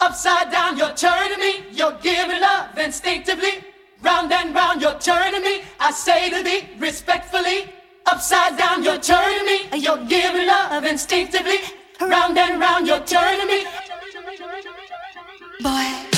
Upside down, you're turning me. You're giving love instinctively. Round and round, you're turning me. I say to thee respectfully. Upside down, you're turning me. You're giving love instinctively. Round and round, you're turning me. Boy.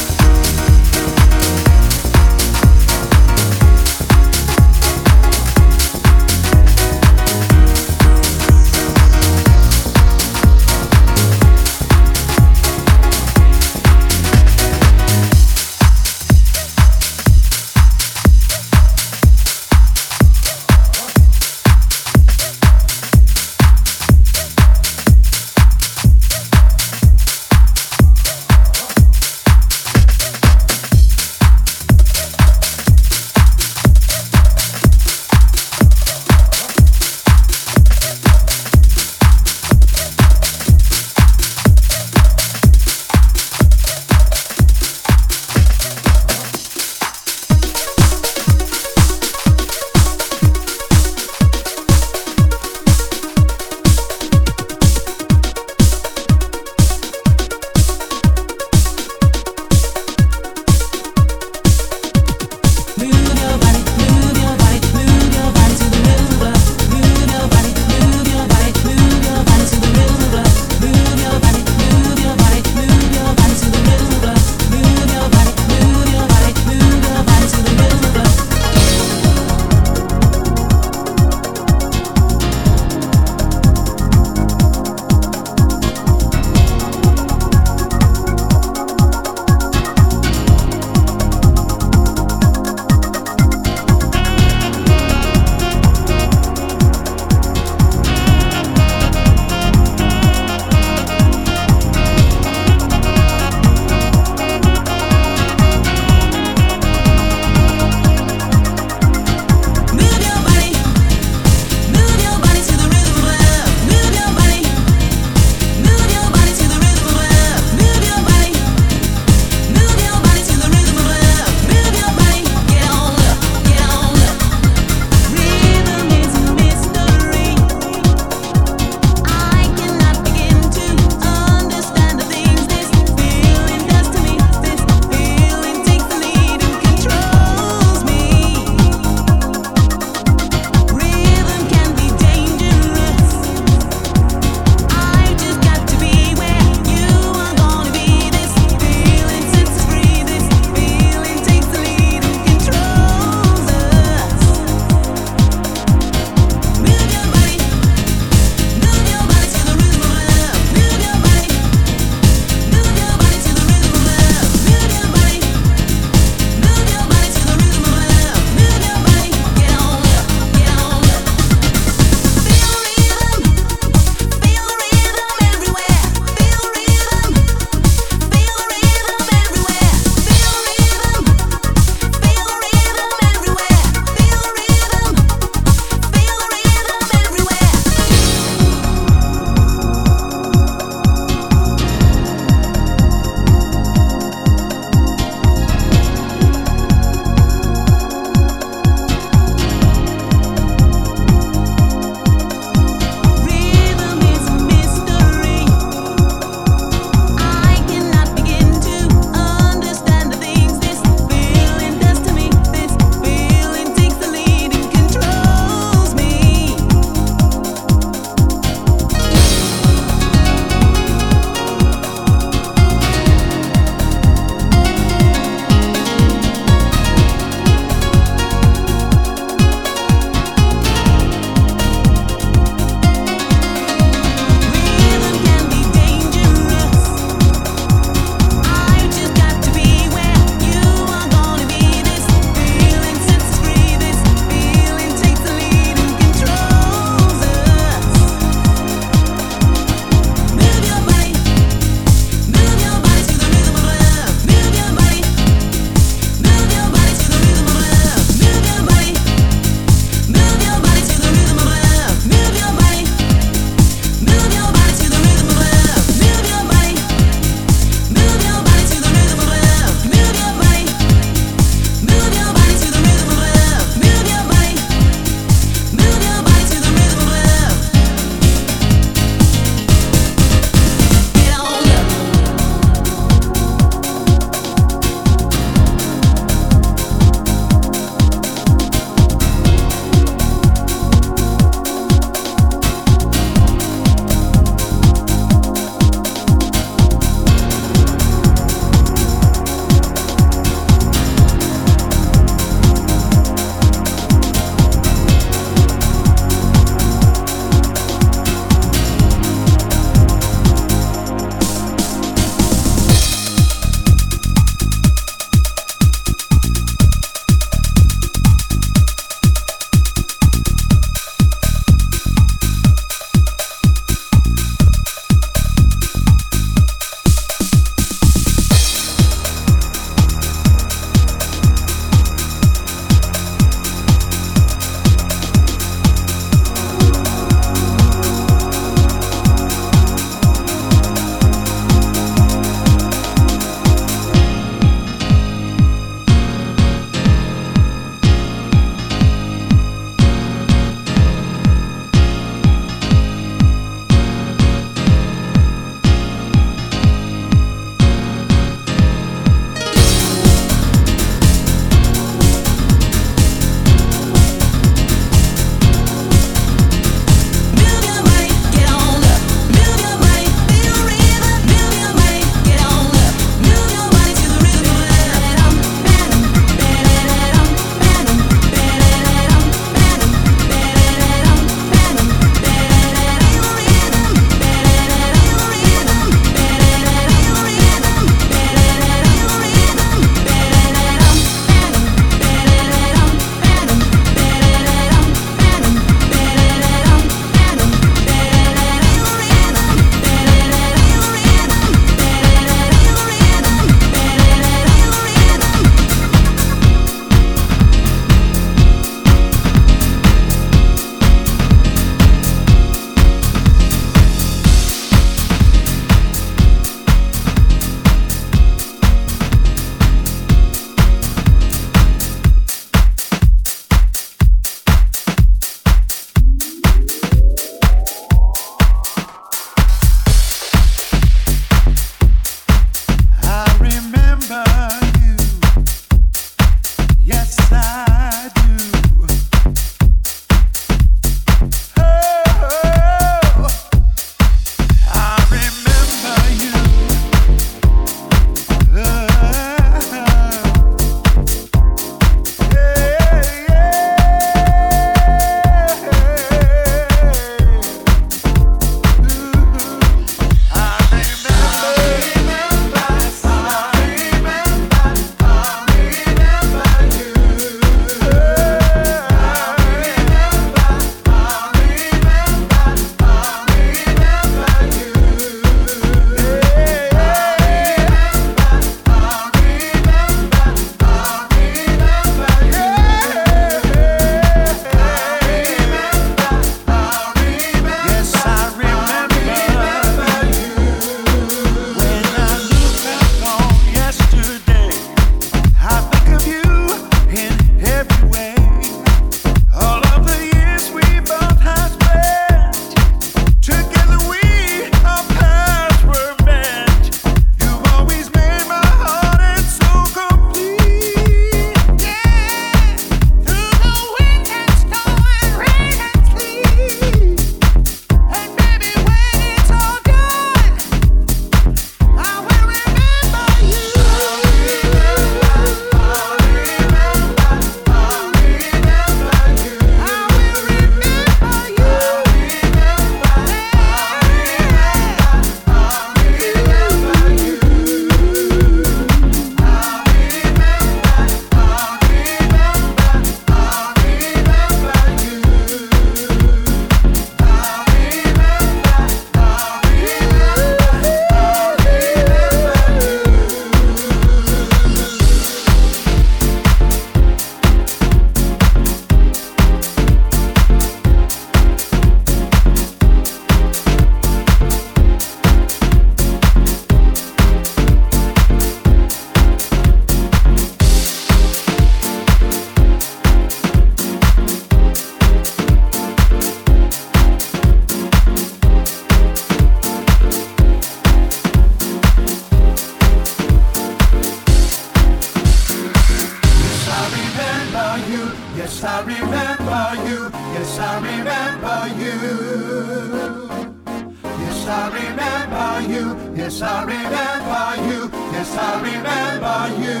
Yes, I remember you. Yes, I remember you.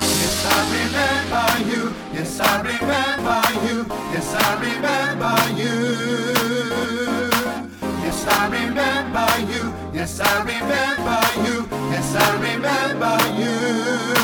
Yes, I remember you. Yes, I remember you. Yes, I remember you. Yes, I remember you. Yes, I remember you. Yes, I remember you.